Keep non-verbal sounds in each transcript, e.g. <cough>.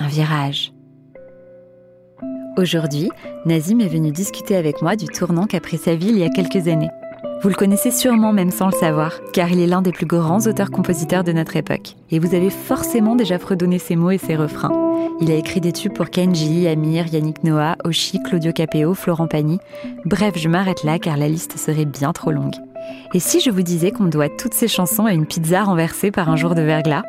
un virage. Aujourd'hui, Nazim est venu discuter avec moi du tournant qu'a pris sa vie il y a quelques années. Vous le connaissez sûrement même sans le savoir, car il est l'un des plus grands auteurs-compositeurs de notre époque. Et vous avez forcément déjà fredonné ses mots et ses refrains. Il a écrit des tubes pour Kenji, Amir, Yannick Noah, Oshi, Claudio Capeo, Florent Pagny. Bref, je m'arrête là car la liste serait bien trop longue. Et si je vous disais qu'on doit toutes ces chansons à une pizza renversée par un jour de verglas?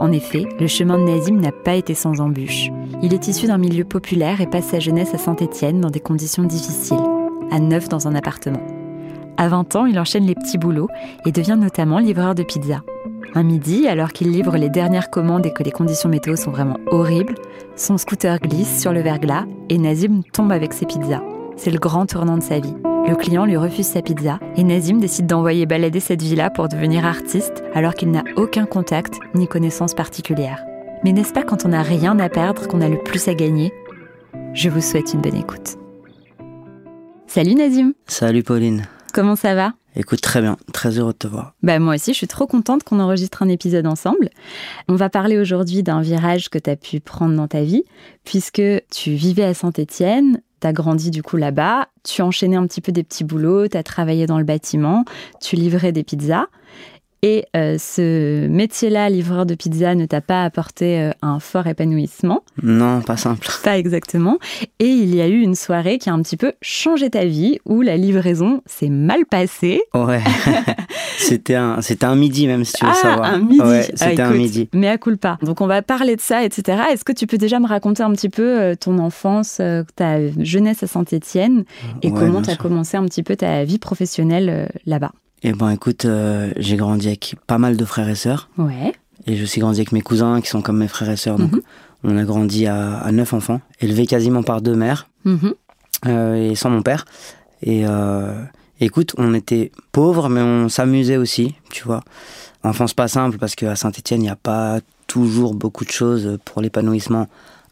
En effet, le chemin de Nazim n'a pas été sans embûches. Il est issu d'un milieu populaire et passe sa jeunesse à Saint-Étienne dans des conditions difficiles, à neuf dans un appartement. À 20 ans, il enchaîne les petits boulots et devient notamment livreur de pizza. Un midi, alors qu'il livre les dernières commandes et que les conditions météo sont vraiment horribles, son scooter glisse sur le verglas et Nazim tombe avec ses pizzas. C'est le grand tournant de sa vie. Le client lui refuse sa pizza et Nazim décide d'envoyer balader cette villa pour devenir artiste alors qu'il n'a aucun contact ni connaissance particulière. Mais n'est-ce pas quand on n'a rien à perdre qu'on a le plus à gagner? Je vous souhaite une bonne écoute. Salut Nazim Salut Pauline Comment ça va? Écoute, très bien, très heureux de te voir. Bah moi aussi, je suis trop contente qu'on enregistre un épisode ensemble. On va parler aujourd'hui d'un virage que tu as pu prendre dans ta vie, puisque tu vivais à Saint-Étienne, tu as grandi du coup là-bas, tu enchaînais un petit peu des petits boulots, tu as travaillé dans le bâtiment, tu livrais des pizzas. Et euh, ce métier-là, livreur de pizza, ne t'a pas apporté euh, un fort épanouissement? Non, pas simple. <laughs> Pas exactement. Et il y a eu une soirée qui a un petit peu changé ta vie, où la livraison s'est mal passée. Ouais. <laughs> c'était un, c'était un midi même, si tu veux ah, savoir. un midi. Ouais, Ah, c'était un midi. Mais à culpa. Donc on va parler de ça, etc. Est-ce que tu peux déjà me raconter un petit peu euh, ton enfance, ta jeunesse à Saint-Étienne, et Ouais, comment tu as sûr. commencé un petit peu ta vie professionnelle euh, là-bas? Eh ben, écoute, euh, j'ai grandi avec pas mal de frères et sœurs. Ouais. Et je suis grandi avec mes cousins qui sont comme mes frères et sœurs. Donc, Mhm. on a grandi à, à neuf enfants, élevés quasiment par deux mères euh, et sans mon père. Et euh, écoute, on était pauvres, mais on s'amusait aussi, tu vois. Enfance pas simple parce qu'à Saint-Etienne, il n'y a pas toujours beaucoup de choses pour l'épanouissement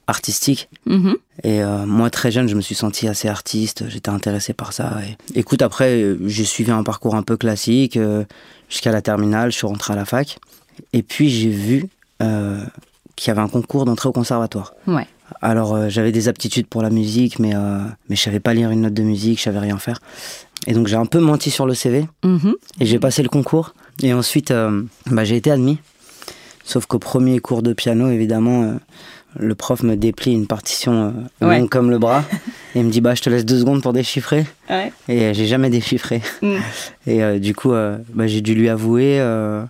artistique. Mhm. Et euh, moi, très jeune, je me suis senti assez artiste, j'étais intéressé par ça. Et, écoute, après, euh, j'ai suivi un parcours un peu classique euh, jusqu'à la terminale, je suis rentré à la fac. Et puis, j'ai vu euh, qu'il y avait un concours d'entrée au conservatoire. Ouais. Alors, j'avais des aptitudes pour la musique, mais, mais je savais pas lire une note de musique, je savais rien faire. Et donc, j'ai un peu menti sur le CV Mhm. et j'ai passé le concours. Et ensuite, bah, j'ai été admis. Sauf qu'au premier cours de piano, évidemment, le prof me déplie une partition euh, Ouais. longue comme le bras <laughs> et me dit bah je te laisse deux secondes pour déchiffrer. Ouais. Et euh, j'ai jamais déchiffré. Mm. <laughs> Et euh, du coup, euh, bah, j'ai dû lui avouer. euh,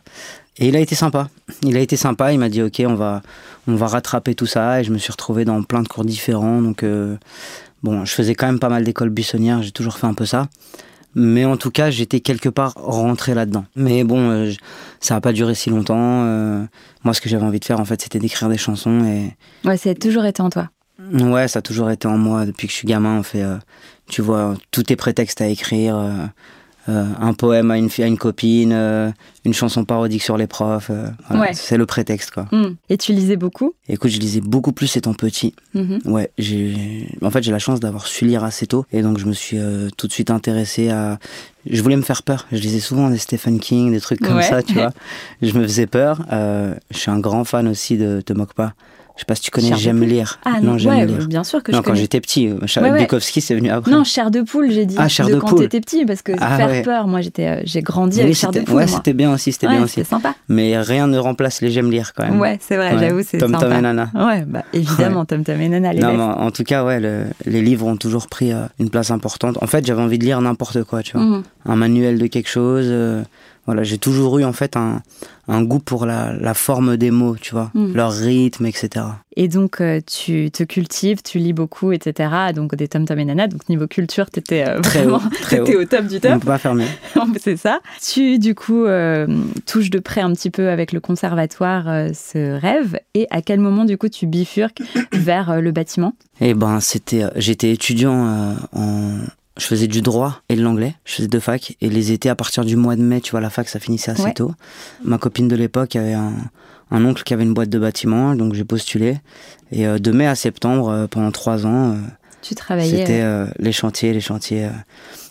et il a été sympa. Il a été sympa. Il m'a dit ok, on va on va rattraper tout ça. Et je me suis retrouvé dans plein de cours différents. Donc bon, je faisais quand même pas mal d'écoles buissonnières. J'ai toujours fait un peu ça. Mais en tout cas, j'étais quelque part rentré là-dedans. Mais bon, euh, ça n'a pas duré si longtemps. euh, moi, ce que j'avais envie de faire, en fait, c'était d'écrire des chansons. Et Ouais, ça a toujours été en toi. ouais, ça a toujours été en moi. Depuis que je suis gamin, on fait, euh, tu vois, tout est prétexte à écrire. Euh, un poème à une, à une copine, euh, une chanson parodique sur les profs. euh, voilà. Ouais. C'est le prétexte, quoi. Mm. Et tu lisais beaucoup? Écoute, je lisais beaucoup plus étant petit. Mhm. Ouais, en fait j'ai la chance d'avoir su lire assez tôt et donc je me suis tout de suite intéressé à je voulais me faire peur. Je lisais souvent des Stephen King, des trucs comme Ouais. ça, tu <laughs> vois. Je me faisais peur. Euh, je suis un grand fan aussi de Te moque pas. Je sais pas si tu connais Cher J'aime lire. Ah non, j'aime ouais, lire. bien sûr que non, je quand j'étais petit, euh, Charles Ouais, ouais. Bukowski c'est venu après. Non, chair de poule, j'ai dit. Ah, chair de quand poule. t'étais petit, parce que Ah, faire peur, moi j'étais, euh, j'ai grandi Oui, avec chair de poule. ouais, c'était bien aussi, c'était bien aussi. sympa. Mais rien ne remplace les J'aime lire quand même. Ouais, c'est vrai, j'avoue, c'est Tom sympa. Tom et Nana. Ouais, bah évidemment, Tom Tom et Nana, les Non, mais en tout cas, ouais, le- les livres ont toujours pris euh, une place importante. En fait, j'avais envie de lire n'importe quoi, tu vois. Mhm. Un manuel de quelque chose, Voilà, j'ai toujours eu en fait un, un goût pour la, la, forme des mots, tu vois, Mm. leur rythme, etc. Et donc, euh, tu te cultives, tu lis beaucoup, etc. Donc, des Tom Tom et Nana. Donc, niveau culture, t'étais euh, Très vraiment haut, très t'étais haut. au top du On top. peut pas mieux. <laughs> C'est ça. Tu, du coup, euh, touches de près un petit peu avec le conservatoire euh, ce rêve. Et à quel moment, du coup, tu bifurques <coughs> vers euh, le bâtiment? Et ben, c'était, euh, j'étais étudiant euh, en, je faisais du droit et de l'anglais. Je faisais deux facs et les étés à partir du mois de mai, tu vois, la fac ça finissait assez Ouais. tôt. Ma copine de l'époque avait un, un oncle qui avait une boîte de bâtiment, donc j'ai postulé. Et euh, de mai à septembre, euh, pendant trois ans, euh, Tu travaillais. c'était euh, les chantiers, les chantiers.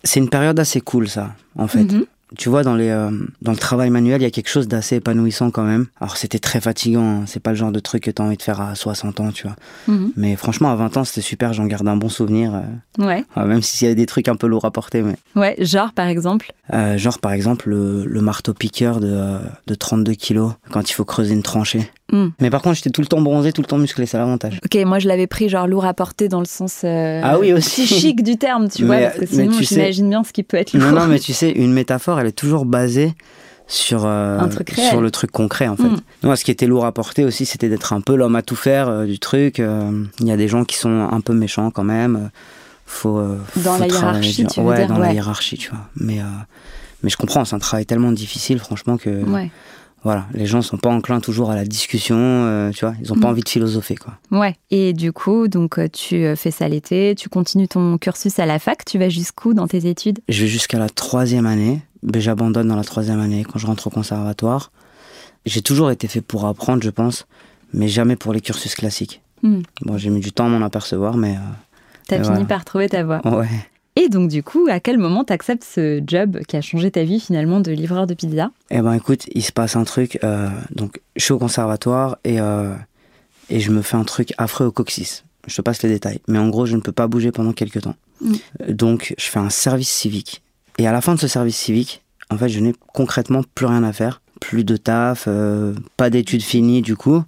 C'est une période assez cool ça, en fait. Mhm. Tu vois, dans, les, euh, dans le travail manuel, il y a quelque chose d'assez épanouissant quand même. Alors c'était très fatigant, hein. c'est pas le genre de truc que tu as envie de faire à 60 ans, tu vois. Mhm. Mais franchement, à 20 ans, c'était super, j'en garde un bon souvenir. euh, Ouais. Ouais, même s'il y avait des trucs un peu lourds à porter. Mais... Ouais. Genre, par exemple. Euh, genre, par exemple, le, le marteau-piqueur de, de 32 kilos quand il faut creuser une tranchée. Hmm. Mais par contre, j'étais tout le temps bronzé, tout le temps musclé, c'est l'avantage. Ok, moi je l'avais pris genre lourd à porter dans le sens Ah oui, aussi. psychique du terme, tu <laughs> vois, parce que sinon sais- j'imagine bien ce qui peut être lourd. Non, non, mais tu sais, une métaphore, elle est toujours basée sur, euh, sur le truc concret, en fait. Mm. Moi, ce qui était lourd à porter aussi, c'était d'être un peu l'homme à tout faire euh, du truc. Euh, Il y a des gens qui sont un peu méchants quand même. Faut, Dans faut la hiérarchie, tu veux ouais, dire, dans la hiérarchie, tu vois. Mais, mais je comprends, c'est un travail tellement difficile, franchement, que Ouais. voilà, les gens sont pas enclins toujours à la discussion, tu vois. Ils ont pas Mm. envie de philosopher, quoi. Ouais. Et du coup, donc tu fais ça l'été, tu continues ton cursus à la fac, tu vas jusqu'où dans tes études? Je vais jusqu'à la troisième année, mais j'abandonne dans la troisième année quand je rentre au conservatoire. J'ai toujours été fait pour apprendre, je pense, mais jamais pour les cursus classiques. Hmm. Bon, j'ai mis du temps à m'en apercevoir, mais T'as Et fini voilà. par trouver ta voie. euh, ouais. Et donc du coup, à quel moment t'acceptes ce job qui a changé ta vie finalement de livreur de pizza? Eh ben, écoute, il se passe un truc. euh, donc, je suis au conservatoire et euh, et je me fais un truc affreux au coccyx. Je te passe les détails, mais en gros, je ne peux pas bouger pendant quelques temps. Mm. Euh, Donc, je fais un service civique. Et à la fin de ce service civique, en fait, je n'ai concrètement plus rien à faire, plus de taf, euh, pas d'études finies du coup.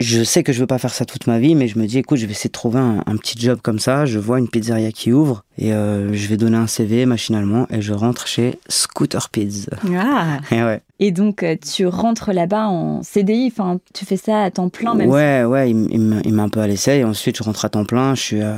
Je sais que je veux pas faire ça toute ma vie, mais je me dis, écoute, je vais essayer de trouver un, un petit job comme ça. Je vois une pizzeria qui ouvre et euh, je vais donner un CV machinalement et je rentre chez Scooter Pizza. Ah Et ouais. Et donc euh, tu rentres là-bas en CDI, enfin tu fais ça à temps plein même. Ouais, ouais, il, il me- il m'a un peu à l'essai. Et ensuite, je rentre à temps plein. Je suis euh,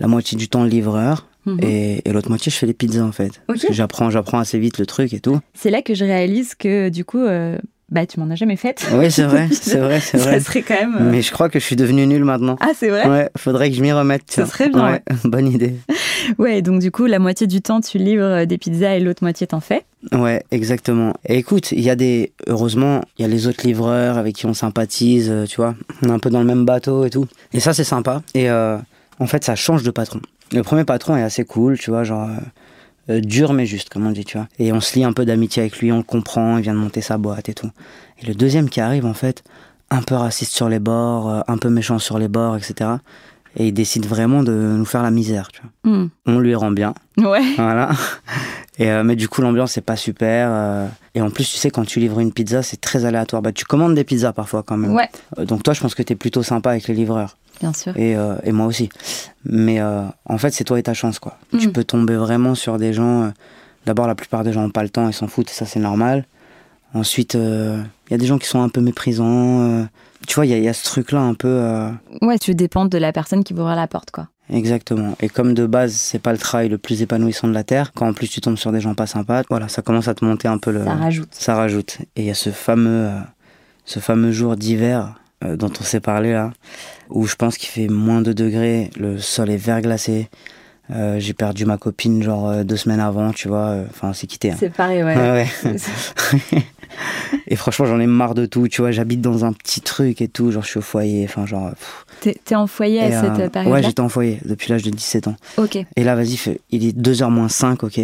la moitié du temps livreur. Mhm. Et, et l'autre moitié, je fais les pizzas, en fait. Parce que j'apprends, j'apprends assez vite le truc et tout. C'est là que je réalise que du coup, euh, bah tu m'en as jamais fait. Oui, c'est vrai, <laughs> c'est vrai, c'est Ça vrai. serait quand même. euh, Mais je crois que je suis devenu nul maintenant. Ah c'est vrai. Ouais, faudrait que je m'y remette. Ça serait bien, <laughs> bonne idée. <laughs> Ouais, donc du coup, la moitié du temps, tu livres euh, des pizzas et l'autre moitié, t'en fais. Ouais, exactement. Et écoute, il y a des. Heureusement, il y a les autres livreurs avec qui on sympathise, tu vois. On est un peu dans le même bateau et tout. Et ça, c'est sympa. Et euh, en fait, ça change de patron. Le premier patron est assez cool, tu vois, genre. euh, euh, dur mais juste, comme on dit, tu vois. Et on se lie un peu d'amitié avec lui, on le comprend, il vient de monter sa boîte et tout. Et le deuxième qui arrive, en fait, un peu raciste sur les bords, euh, un peu méchant sur les bords, etc. Et il décide vraiment de nous faire la misère, tu vois. Hmm. On lui rend bien, Ouais. voilà. Et euh, mais du coup, l'ambiance c'est pas super. euh, et en plus, tu sais, quand tu livres une pizza, c'est très aléatoire. Bah, tu commandes des pizzas parfois quand même. Ouais, Euh, donc toi, je pense que t'es plutôt sympa avec les livreurs. Bien sûr. Et, euh, et moi aussi. Mais euh, en fait, c'est toi et ta chance, quoi. Tu Mm. peux tomber vraiment sur des gens. euh, D'abord, la plupart des gens n'ont pas le temps, ils s'en foutent, et ça c'est normal. Ensuite, il y a des gens qui sont un peu méprisants. tu vois, il y, a- il y a ce truc-là un peu. Ouais, tu dépends de la personne qui ouvre la porte, quoi. Exactement. Et comme de base, c'est pas le travail le plus épanouissant de la Terre, quand en plus tu tombes sur des gens pas sympas, voilà, ça commence à te monter un peu le. Ça rajoute. Ça rajoute. Et il y a ce fameux, ce fameux jour d'hiver euh, dont on s'est parlé là, où je pense qu'il fait moins de degrés, le sol est verglacé. Euh, J'ai perdu ma copine genre euh, deux semaines avant, tu vois. euh, Enfin, on s'est quitté. hein. C'est pareil, ouais. Ouais, ouais. <laughs> et franchement, j'en ai marre de tout, tu vois. J'habite dans un petit truc et tout, genre je suis au foyer, enfin genre. T'es t'es en foyer à Et, cette euh, période-là? Ouais, j'étais en foyer depuis l'âge de 17 ans. Ok. Et là, vas-y, il est 2h moins 5, ok?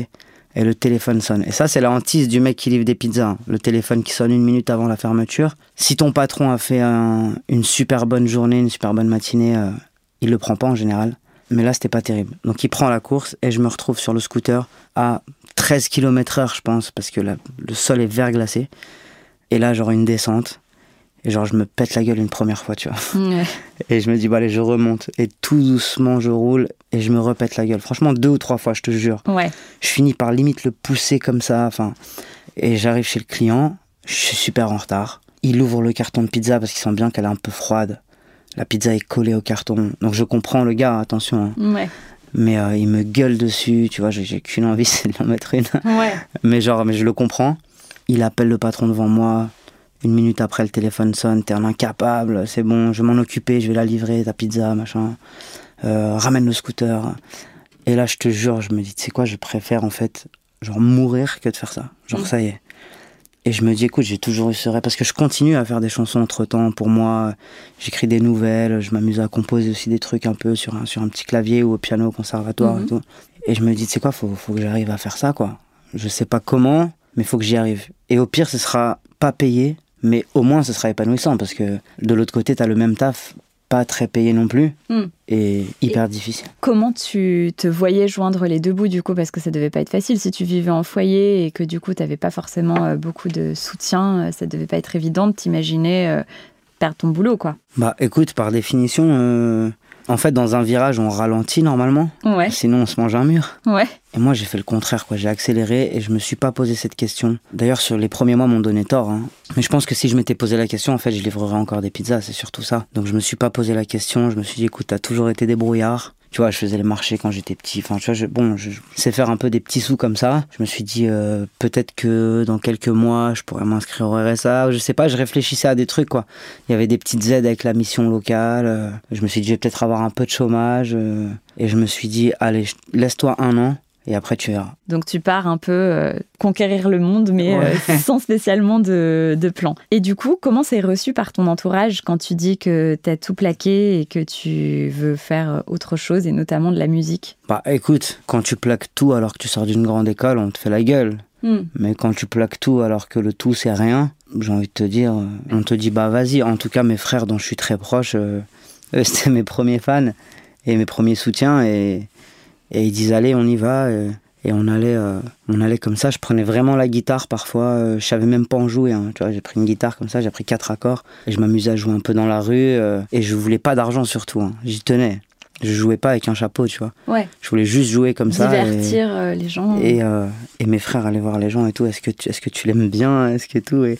Et le téléphone sonne. Et ça, c'est la hantise du mec qui livre des pizzas. hein. Le téléphone qui sonne une minute avant la fermeture. Si ton patron a fait un- une super bonne journée, une super bonne matinée, euh, il le prend pas en général. Mais là, c'était pas terrible. Donc, il prend la course et je me retrouve sur le scooter à 13 km/h, je pense, parce que le sol est verglacé. Et là, genre une descente. Et genre, je me pète la gueule une première fois, tu vois. Ouais. <laughs> Et je me dis, bah allez, je remonte. Et tout doucement, je roule et je me repète la gueule. Franchement, deux ou trois fois, je te jure. Ouais. Je finis par limite le pousser comme ça. Enfin, et j'arrive chez le client. Je suis super en retard. Il ouvre le carton de pizza parce qu'il sent bien qu'elle est un peu froide. La pizza est collée au carton. Donc je comprends le gars, attention. hein. Ouais. Mais euh, il me gueule dessus, tu vois, j'ai- j'ai qu'une envie, <laughs> c'est de l'en mettre une. Ouais. Mais genre, mais je le comprends. Il appelle le patron devant moi. Une minute après, le téléphone sonne. T'es un incapable. C'est bon, je vais m'en occuper. Je vais la livrer, ta pizza, machin. Euh, ramène le scooter. Et là, je te jure, je me dis, tu sais quoi, je préfère en fait, genre mourir que de faire ça. Genre, Mm. ça y est. Et je me dis, écoute, j'ai toujours eu ce rêve. Parce que je continue à faire des chansons entre temps pour moi. J'écris des nouvelles. Je m'amuse à composer aussi des trucs un peu sur un, sur un petit clavier ou au piano au conservatoire et tout. Et je me dis, tu sais quoi, faut, faut que j'arrive à faire ça, quoi. Je sais pas comment, mais faut que j'y arrive. Et au pire, ce sera pas payé, mais au moins ce sera épanouissant parce que de l'autre côté, t'as le même taf, pas très payé non plus, Mm. et hyper difficile. Comment tu te voyais joindre les deux bouts du coup Parce que ça devait pas être facile si tu vivais en foyer et que du coup tu n'avais pas forcément euh, beaucoup de soutien. euh, Ça devait pas être évident de t'imaginer euh, perdre ton boulot quoi. Bah écoute, par définition, euh, en fait, dans un virage, on ralentit normalement, Ouais, sinon on se mange un mur. ouais. Et moi, j'ai fait le contraire, quoi. J'ai accéléré et je me suis pas posé cette question. D'ailleurs, sur les premiers mois, m'ont donné tort. hein. Mais je pense que si je m'étais posé la question, en fait, je livrerais encore des pizzas. C'est surtout ça. Donc, je me suis pas posé la question. Je me suis dit, écoute, t'as toujours été débrouillard. Tu vois, je faisais les marchés quand j'étais petit. Enfin, tu vois, je, bon, je, sais faire un peu des petits sous comme ça. Je me suis dit, euh, peut-être que dans quelques mois, je pourrais m'inscrire au RSA. Je sais pas, je réfléchissais à des trucs, quoi. Il y avait des petites aides avec la mission locale. euh, Je me suis dit, je vais peut-être avoir un peu de chômage. euh, Et je me suis dit, allez, laisse-toi un an. Et après, tu verras. Donc tu pars un peu euh, conquérir le monde, mais Ouais. euh, <laughs> sans spécialement de, de plan. Et du coup, comment c'est reçu par ton entourage quand tu dis que tu as tout plaqué et que tu veux faire autre chose, et notamment de la musique? Bah écoute, quand tu plaques tout alors que tu sors d'une grande école, on te fait la gueule. Hmm. Mais quand tu plaques tout alors que le tout c'est rien, j'ai envie de te dire, euh, on te dit bah vas-y. En tout cas, mes frères dont je suis très proche, euh, eux, <laughs> c'était mes premiers fans et mes premiers soutiens et, et ils disent allez, on y va. Et, on allait, euh, on allait comme ça. Je prenais vraiment la guitare parfois. euh, je savais même pas en jouer. hein, tu vois, j'ai pris une guitare comme ça, j'ai pris quatre accords et je m'amusais à jouer un peu dans la rue. euh, et je voulais pas d'argent surtout. hein, J'y tenais. Je jouais pas avec un chapeau, tu vois. Ouais, Je voulais juste jouer comme ça. divertir euh, les gens. et, et mes frères allaient voir les gens et tout. Est-ce que tu, est-ce que tu l'aimes bien? Est-ce que tout? Et,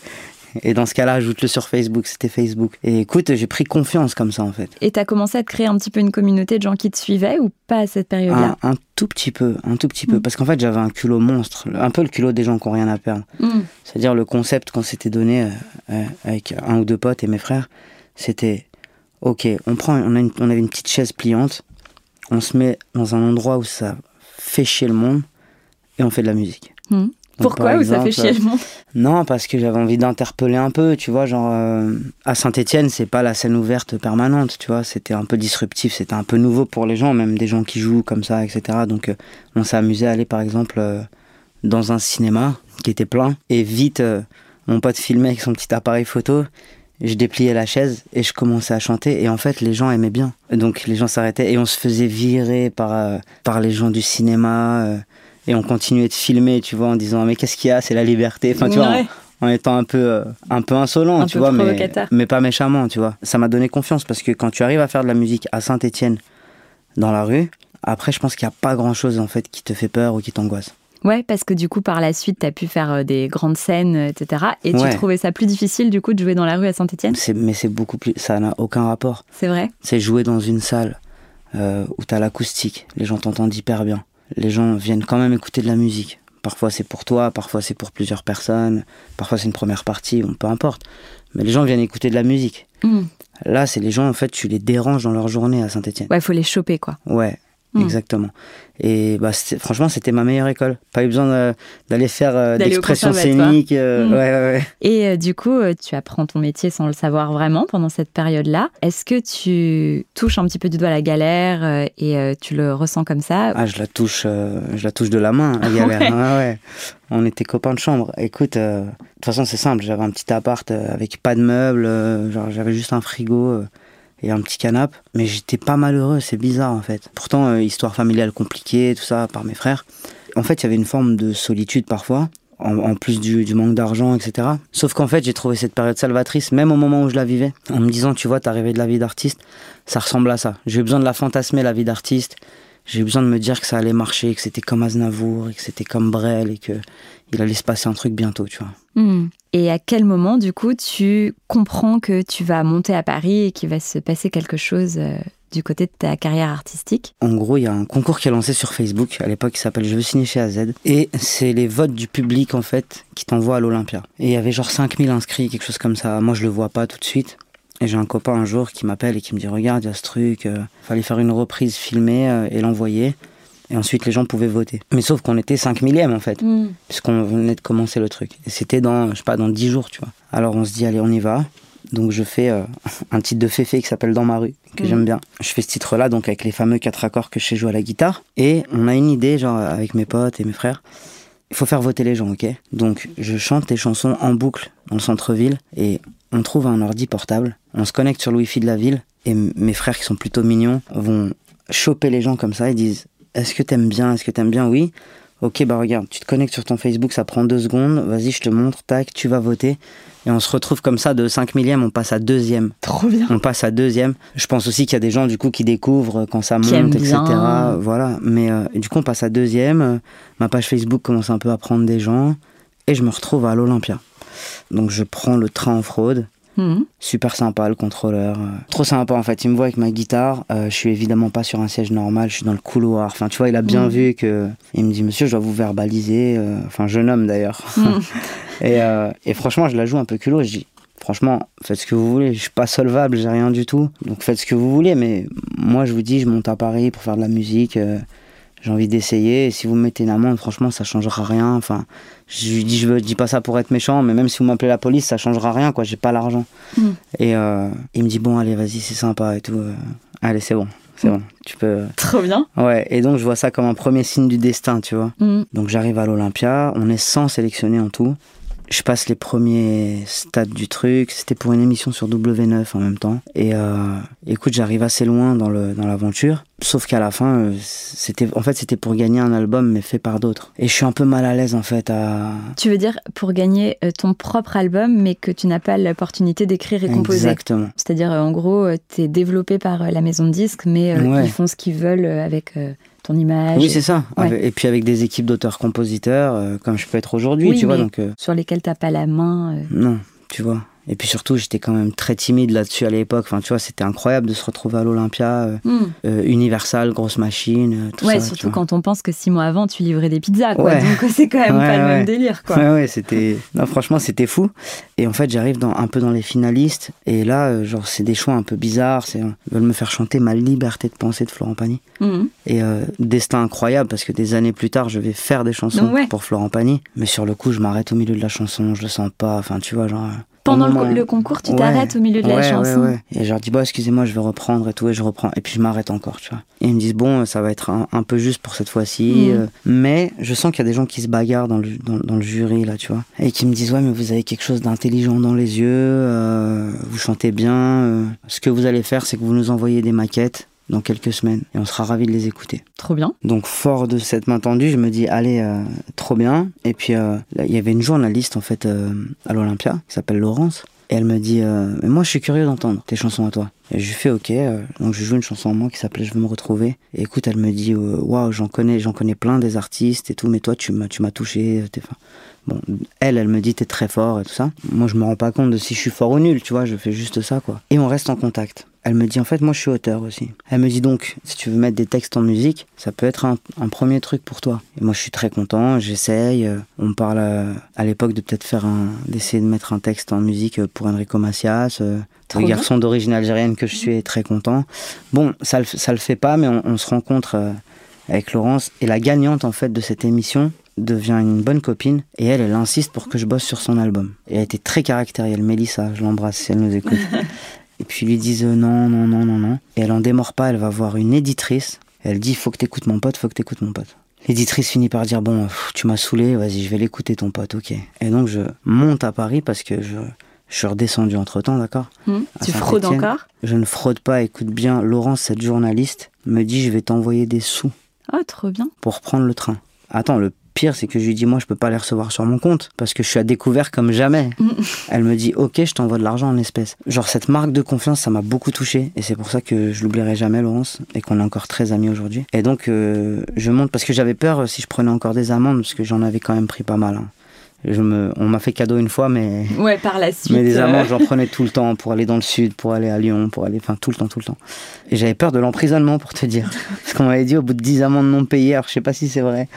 et dans ce cas-là, ajoute-le sur Facebook. C'était Facebook. Et écoute, j'ai pris confiance comme ça en fait. Et tu as commencé à te créer un petit peu une communauté de gens qui te suivaient ou pas à cette période-là Un, un tout petit peu, un tout petit peu. Mm. Parce qu'en fait, j'avais un culot monstre, un peu le culot des gens qui n'ont rien à perdre. Hmm. C'est-à-dire le concept qu'on s'était donné euh, euh, avec un ou deux potes et mes frères, c'était ok, on prend, on, a une- on avait une petite chaise pliante, on se met dans un endroit où ça fait chier le monde et on fait de la musique. Hmm. Donc, Pourquoi par Où ça fait exemple, chier le monde Non, parce que j'avais envie d'interpeller un peu, tu vois, genre euh, à Saint-Étienne, c'est pas la scène ouverte permanente, tu vois, c'était un peu disruptif, c'était un peu nouveau pour les gens, même des gens qui jouent comme ça, etc. Donc euh, on s'est amusé à aller par exemple euh, dans un cinéma qui était plein et vite euh, mon pote filmait avec son petit appareil photo. Je dépliais la chaise et je commençais à chanter et en fait les gens aimaient bien. Donc les gens s'arrêtaient et on se faisait virer par, euh, par les gens du cinéma euh, et on continuait de filmer, tu vois, en disant mais qu'est-ce qu'il y a, c'est la liberté. Enfin tu vois, Ouais. en étant un peu, euh, un peu insolent, Un tu peu vois, mais, pas méchamment, tu vois. Ça m'a donné confiance parce que quand tu arrives à faire de la musique à Saint-Étienne dans la rue, après je pense qu'il n'y a pas grand-chose en fait qui te fait peur ou qui t'angoisse. Ouais, parce que du coup, par la suite, tu as pu faire euh, des grandes scènes, euh, etc. Et Ouais. tu trouvais ça plus difficile, du coup, de jouer dans la rue à Saint-Etienne Mais c'est beaucoup plus, ça n'a aucun rapport. C'est vrai C'est jouer dans une salle euh, où tu as l'acoustique, les gens t'entendent hyper bien. Les gens viennent quand même écouter de la musique. Parfois c'est pour toi, parfois c'est pour plusieurs personnes, parfois c'est une première partie, bon, peu importe. Mais les gens viennent écouter de la musique. Hmm. Là, c'est les gens, en fait, tu les déranges dans leur journée à Saint-Etienne. Ouais, faut les choper, quoi. Ouais, Mm. exactement. Et bah, franchement, c'était ma meilleure école. Pas eu besoin d'aller faire euh, d'expression scénique. euh, Mm. ouais, ouais, ouais. Et euh, du coup, euh, tu apprends ton métier sans le savoir vraiment pendant cette période-là. Est-ce que tu touches un petit peu du doigt la galère et euh, tu le ressens comme ça? Ah, je la touche, je la touche de la main, la <laughs> galère. Ouais. On était copains de chambre. Écoute, de toute façon, c'est simple. J'avais un petit appart avec pas de meubles. genre, j'avais juste un frigo et un petit canapé. Mais j'étais pas malheureux. C'est bizarre, en fait. Pourtant, euh, histoire familiale compliquée, tout ça, par mes frères. En fait, il y avait une forme de solitude parfois. en, plus du, du manque d'argent, etc. Sauf qu'en fait, j'ai trouvé cette période salvatrice, même au moment où je la vivais, en me disant, tu vois, t'es arrivé de la vie d'artiste, ça ressemble à ça. J'ai eu besoin de la fantasmer, la vie d'artiste. J'ai eu besoin de me dire que ça allait marcher, que c'était comme Aznavour, et que c'était comme Brel, et que il allait se passer un truc bientôt, tu vois. Hmm. Et à quel moment, du coup, tu comprends que tu vas monter à Paris et qu'il va se passer quelque chose euh, du côté de ta carrière artistique? En gros, il y a un concours qui est lancé sur Facebook à l'époque qui s'appelle Je veux signer chez AZ. Et c'est les votes du public, en fait, qui t'envoient à l'Olympia. Et il y avait genre 5000 inscrits, quelque chose comme ça. Moi, je le vois pas tout de suite. Et j'ai un copain un jour qui m'appelle et qui me dit Regarde, il y a ce truc, euh, fallait faire une reprise filmée euh, et l'envoyer. Et ensuite, les gens pouvaient voter. Mais sauf qu'on était 5 millième en fait, Hmm. puisqu'on venait de commencer le truc. Et c'était dans, je sais pas, dans 10 jours, tu vois. Alors on se dit Allez, on y va. Donc je fais euh, un titre de Féfé qui s'appelle Dans ma rue, que Mhm. j'aime bien. Je fais ce titre-là, donc avec les fameux quatre accords que je sais jouer à la guitare. Et on a une idée, genre avec mes potes et mes frères. Il faut faire voter les gens, ok? Donc je chante les chansons en boucle dans le centre-ville et on trouve un ordi portable. On se connecte sur le wifi de la ville et mes frères qui sont plutôt mignons vont choper les gens comme ça et disent Est-ce que t'aimes bien Est-ce que t'aimes bien? Oui. Ok, bah regarde, tu te connectes sur ton Facebook, ça prend deux secondes. Vas-y, je te montre, tac, tu vas voter. Et on se retrouve comme ça de 5 millième, on passe à deuxième. Trop bien. On passe à deuxième. Je pense aussi qu'il y a des gens du coup qui découvrent quand ça Qui monte, etc. bien. Voilà. Mais euh, du coup, on passe à deuxième. Ma page Facebook commence un peu à prendre des gens. Et je me retrouve à l'Olympia. Donc je prends le train en fraude. Hmm. Super sympa, le contrôleur. euh, Trop sympa en fait. Il me voit avec ma guitare. euh, je suis évidemment pas sur un siège normal. Je suis dans le couloir. Enfin, tu vois, il a bien Mm. vu que. Il me dit, monsieur, je dois vous verbaliser. euh, Enfin, jeune homme d'ailleurs. Hmm. <laughs> Et, euh, et franchement, je la joue un peu culot. Je dis, franchement, faites ce que vous voulez. Je suis pas solvable, j'ai rien du tout. Donc faites ce que vous voulez. Mais moi, je vous dis, je monte à Paris pour faire de la musique. euh, j'ai envie d'essayer. Et si vous me mettez une amende, franchement, ça changera rien. Enfin, je lui dis, je, veux, dis pas ça pour être méchant, mais même si vous m'appelez la police, ça changera rien, quoi. J'ai pas l'argent. Mm. Et euh, il me dit, bon, allez, vas-y, c'est sympa et tout. euh, allez, c'est bon. C'est bon. Tu peux. Trop bien. Ouais. Et donc, je vois ça comme un premier signe du destin, tu vois. Hmm. Donc j'arrive à l'Olympia, on est 100 sélectionnés en tout. Je passe les premiers stades du truc, c'était pour une émission sur W9 en même temps. Et euh, écoute, j'arrive assez loin dans le dans l'aventure, sauf qu'à la fin, euh, c'était en fait c'était pour gagner un album mais fait par d'autres. Et je suis un peu mal à l'aise en fait à Tu veux dire pour gagner euh, ton propre album, mais que tu n'as pas l'opportunité d'écrire et composer exactement. C'est-à-dire, euh, en gros, tu es développé par la maison de disques, mais Ouais. ils font ce qu'ils veulent avec euh, ton image. Oui, c'est ça. Ouais. Et puis avec des équipes d'auteurs-compositeurs, euh, comme je peux être aujourd'hui, Oui, tu vois. Donc euh, sur lesquels t'as pas la main. euh. Non, tu vois. Et puis surtout, j'étais quand même très timide là-dessus à l'époque. Enfin, tu vois, c'était incroyable de se retrouver à l'Olympia, euh, Hmm. euh, Universal, grosse machine, euh, tout Ouais, ça. surtout quand on pense que six mois avant, tu livrais des pizzas, quoi. Ouais. Donc c'est quand même Ouais, pas le même délire, quoi. Ouais, ouais, c'était. Non, franchement, c'était fou. Et en fait, j'arrive dans, un peu dans les finalistes. Et là, genre, c'est des choix un peu bizarres. C'est, ils veulent me faire chanter Ma liberté de penser de Florent Pagny. Mhm. Et euh, destin incroyable parce que des années plus tard, je vais faire des chansons pour Florent Pagny. Mais sur le coup, je m'arrête au milieu de la chanson. Je le sens pas. Enfin, tu vois, genre. Pendant le, concours, tu Ouais. t'arrêtes au milieu de la Ouais, chanson. Ouais, ouais. Et je leur dis, bon, excusez-moi, je vais reprendre et tout, et je reprends. Et puis je m'arrête encore, tu vois. Et ils me disent, bon, ça va être un, un peu juste pour cette fois-ci. Mhm. euh, mais je sens qu'il y a des gens qui se bagarrent dans le, dans, dans le jury, là, tu vois. Et qui me disent, ouais, mais vous avez quelque chose d'intelligent dans les yeux, euh, vous chantez bien. euh, ce que vous allez faire, c'est que vous nous envoyez des maquettes dans quelques semaines. Et on sera ravis de les écouter. Trop bien. Donc fort de cette main tendue, je me dis allez euh, trop bien. Et puis euh, là, il y avait une journaliste en fait euh, à l'Olympia qui s'appelle Laurence. Et elle me dit mais moi je suis curieux d'entendre tes chansons à toi. Et je lui fais ok. donc je joue une chanson en moi qui s'appelait Je veux me retrouver. Et écoute elle me dit waouh j'en connais j'en connais plein des artistes et tout mais toi tu m'as tu m'as touché. Bon, elle, elle me dit t'es très fort et tout ça. Moi, je me rends pas compte de si je suis fort ou nul, tu vois, je fais juste ça, quoi. Et on reste en contact. Elle me dit en fait, moi, je suis auteur aussi. Elle me dit donc, si tu veux mettre des textes en musique, ça peut être un, un premier truc pour toi. Et moi, je suis très content, j'essaye. euh, On parle euh, à l'époque de peut-être faire un, d'essayer de mettre un texte en musique euh, pour Enrico Macias. Trop le garçon d'origine algérienne que je suis est très content. Bon, ça le, ça le fait pas, mais on, on se rencontre avec Laurence. Et la gagnante, en fait, de cette émission devient une bonne copine. Et elle, elle insiste pour que je bosse sur son album. Et elle était très caractérielle. Mélissa, je l'embrasse si elle nous écoute. <laughs> et puis ils lui disent euh, non, non, non, non, non. Et elle en démord pas, elle va voir une éditrice. Elle dit faut que t'écoutes mon pote, faut que t'écoutes mon pote. L'éditrice finit par dire bon, pff, tu m'as saoulé, vas-y, je vais l'écouter ton pote, ok. Et donc je monte à Paris parce que je, je suis redescendu entre temps, d'accord Hmm. Tu fraudes encore? Je ne fraude pas, écoute bien. Laurence, cette journaliste, me dit je vais t'envoyer des sous Oh, trop bien. pour prendre le train. Attends, le pire, c'est que je lui dis, moi, je peux pas les recevoir sur mon compte parce que je suis à découvert comme jamais. <laughs> Elle me dit, ok, je t'envoie de l'argent en espèces. Genre, cette marque de confiance, ça m'a beaucoup touché. Et c'est pour ça que je l'oublierai jamais, Laurence, et qu'on est encore très amis aujourd'hui. Et donc, euh, je monte parce que j'avais peur euh, si je prenais encore des amendes, parce que j'en avais quand même pris pas mal. hein. Je me, on m'a fait cadeau une fois, mais, Ouais, par la suite. mais des euh, amendes, j'en <laughs> prenais tout le temps pour aller dans le sud, pour aller à Lyon, pour aller, enfin, tout le temps, tout le temps. Et j'avais peur de l'emprisonnement, pour te dire. <laughs> Parce qu'on m'avait dit au bout de 10 amendes non payées, alors je sais pas si c'est vrai.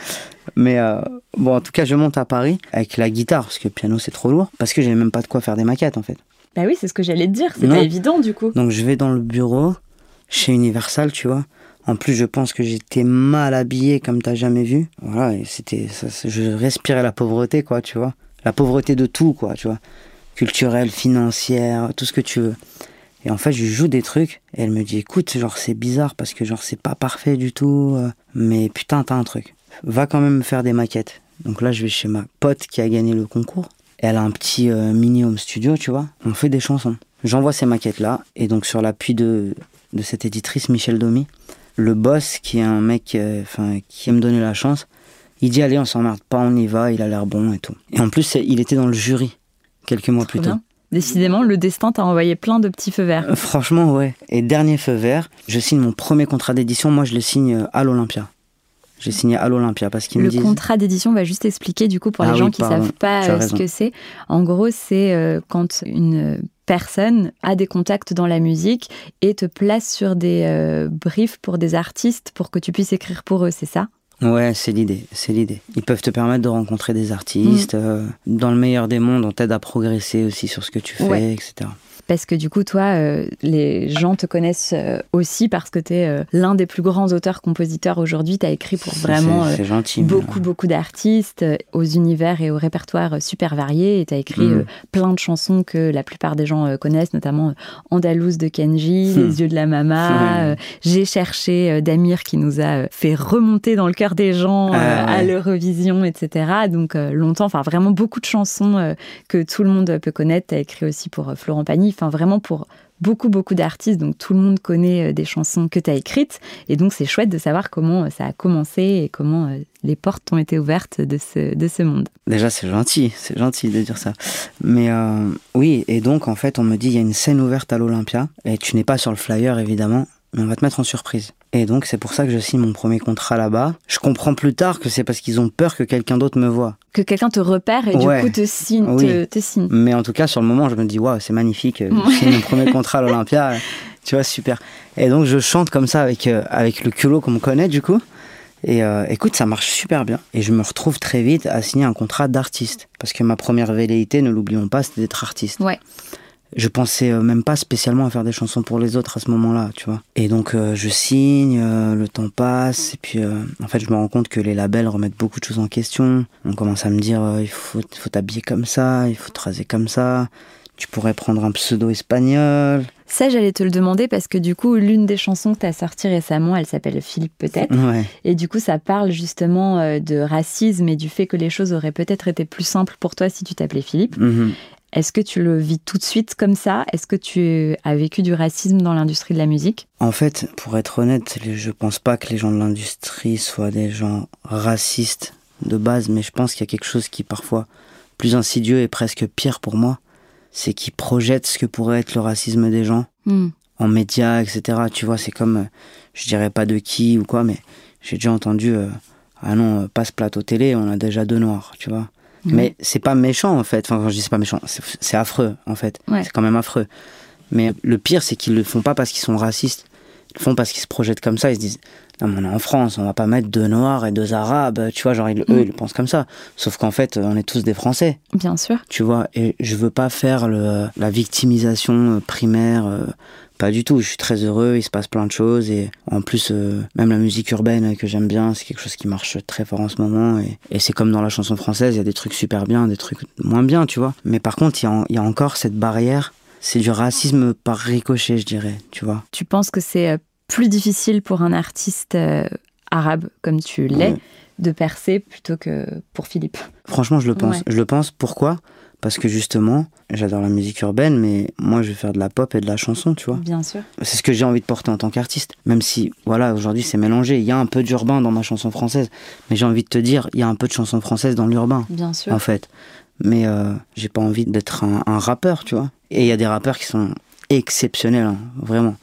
Mais euh, bon, en tout cas, je monte à Paris avec la guitare, parce que le piano c'est trop lourd, parce que j'avais même pas de quoi faire des maquettes en fait. Bah oui, c'est ce que j'allais te dire. C'est pas évident du coup. Donc je vais dans le bureau, chez Universal, tu vois. En plus, je pense que j'étais mal habillé comme t'as jamais vu. Voilà, c'était, je respirais la pauvreté, quoi, tu vois. La pauvreté de tout, quoi, tu vois. Culturelle, financière, tout ce que tu veux. Et en fait, je joue des trucs, et elle me dit, écoute, genre, c'est bizarre parce que, genre, c'est pas parfait du tout, euh, mais putain, t'as un truc. Va quand même me faire des maquettes. Donc là, je vais chez ma pote qui a gagné le concours. Elle a un petit euh, mini home studio, tu vois. On fait des chansons. J'envoie ces maquettes-là, et donc sur l'appui de, de cette éditrice, Michel Domi, le boss, qui est un mec euh, qui aime donner la chance, il dit Allez, on s'emmerde pas, on y va, il a l'air bon et tout. Et en plus, il était dans le jury quelques mois plus tôt. Décidément, le destin t'a envoyé plein de petits feux verts. Euh, Franchement, ouais. Et dernier feu vert, je signe mon premier contrat d'édition. Moi, je le signe euh, à l'Olympia. J'ai signé à l'Olympia parce qu'ils me Le disent. contrat d'édition va juste expliquer du coup pour Ah les gens oui, qui pardon, savent pas ce raison. que c'est. En gros, c'est quand une personne a des contacts dans la musique et te place sur des euh, briefs pour des artistes pour que tu puisses écrire pour eux, c'est ça? Ouais, c'est l'idée, c'est l'idée. Ils peuvent te permettre de rencontrer des artistes. euh, dans le meilleur des mondes, on t'aide à progresser aussi sur ce que tu fais, Ouais. etc. Parce que du coup, toi, euh, les gens te connaissent euh, aussi parce que tu es l'un des plus grands auteurs-compositeurs aujourd'hui. Tu as écrit pour vraiment euh, gentil. beaucoup, beaucoup d'artistes euh, aux univers et aux répertoires euh, super variés. Et tu as écrit Mm. euh, plein de chansons que la plupart des gens euh, connaissent, notamment euh, Andalouse de Kenji, Hmm. Les yeux de la mama. <laughs> Euh, J'ai cherché euh, d'Amir qui nous a euh, fait remonter dans le cœur des gens euh, Ah, à l'Eurovision, etc. Donc euh, longtemps, enfin vraiment beaucoup de chansons euh, que tout le monde peut connaître. Tu as écrit aussi pour euh, Florent Pagny, enfin vraiment pour beaucoup, beaucoup d'artistes. Donc tout le monde connaît euh, des chansons que tu as écrites. Et donc c'est chouette de savoir comment euh, ça a commencé et comment euh, les portes ont été ouvertes de ce, de ce monde. Déjà, c'est gentil, c'est gentil de dire ça. Mais oui, et donc, en fait, on me dit, il y a une scène ouverte à l'Olympia, et tu n'es pas sur le flyer, évidemment, mais on va te mettre en surprise. Et donc, c'est pour ça que je signe mon premier contrat là-bas. Je comprends plus tard que c'est parce qu'ils ont peur que quelqu'un d'autre me voit. Que quelqu'un te repère et Ouais. du coup te signe. Oui. Te, te signe. Mais en tout cas, sur le moment, je me dis, waouh, c'est magnifique, euh, Ouais. c'est mon premier <laughs> contrat à l'Olympia, euh, tu vois, super. Et donc, je chante comme ça avec, euh, avec le culot qu'on me connaît, du coup. Et euh, écoute, ça marche super bien. Et je me retrouve très vite à signer un contrat d'artiste. Parce que ma première velléité, ne l'oublions pas, c'était d'être artiste. Ouais. Je pensais euh, même pas spécialement à faire des chansons pour les autres à ce moment-là, tu vois. Et donc euh, je signe, euh, le temps passe, et puis euh, en fait je me rends compte que les labels remettent beaucoup de choses en question. On commence à me dire il faut faut t'habiller comme ça, il faut te raser comme ça. Tu pourrais prendre un pseudo espagnol. Ça, j'allais te le demander parce que du coup, l'une des chansons que tu as sorties récemment, elle s'appelle Philippe peut-être. Ouais. Et du coup, ça parle justement de racisme et du fait que les choses auraient peut-être été plus simples pour toi si tu t'appelais Philippe. Mhm. Est-ce que tu le vis tout de suite comme ça? Est-ce que tu as vécu du racisme dans l'industrie de la musique? En fait, pour être honnête, je pense pas que les gens de l'industrie soient des gens racistes de base, mais je pense qu'il y a quelque chose qui est parfois plus insidieux et presque pire pour moi, c'est qu'ils projettent ce que pourrait être le racisme des gens Hmm. en médias, etc. Tu vois, c'est comme, euh, je dirais pas de qui ou quoi, mais j'ai déjà entendu, euh, ah non, euh, pas ce plateau télé, on a déjà deux noirs, tu vois. Mhm. Mais c'est pas méchant en fait. Enfin, quand je dis c'est pas méchant, c'est affreux en fait. Ouais. C'est quand même affreux. Mais le pire, c'est qu'ils le font pas parce qu'ils sont racistes. Ils le font parce qu'ils se projettent comme ça. Ils se disent Non, mais on est en France, on va pas mettre deux noirs et deux arabes. Tu vois, genre, ils- Mm. eux, ils le pensent comme ça. Sauf qu'en fait, on est tous des Français. Bien sûr. Tu vois, et je veux pas faire le, la victimisation primaire. euh, pas du tout. Je suis très heureux, il se passe plein de choses. Et en plus, euh, même la musique urbaine que j'aime bien, c'est quelque chose qui marche très fort en ce moment. Et, et c'est comme dans la chanson française, il y a des trucs super bien, des trucs moins bien, tu vois. Mais par contre, il y, a en- il y a encore cette barrière. C'est du racisme par ricochet, je dirais, tu vois. Tu penses que c'est euh, plus difficile pour un artiste euh, arabe comme tu l'es de percer plutôt que pour Philippe? Franchement, je le pense. Ouais. Je le pense. Pourquoi? Parce que justement, j'adore la musique urbaine, mais moi, je vais faire de la pop et de la chanson, tu vois. Bien sûr. C'est ce que j'ai envie de porter en tant qu'artiste. Même si, voilà, aujourd'hui, c'est mélangé. Il y a un peu d'urbain dans ma chanson française. Mais j'ai envie de te dire, il y a un peu de chanson française dans l'urbain. Bien sûr. En fait. Mais euh, j'ai pas envie d'être un, un, rappeur, tu vois. Et il y a des rappeurs qui sont exceptionnels, hein, vraiment.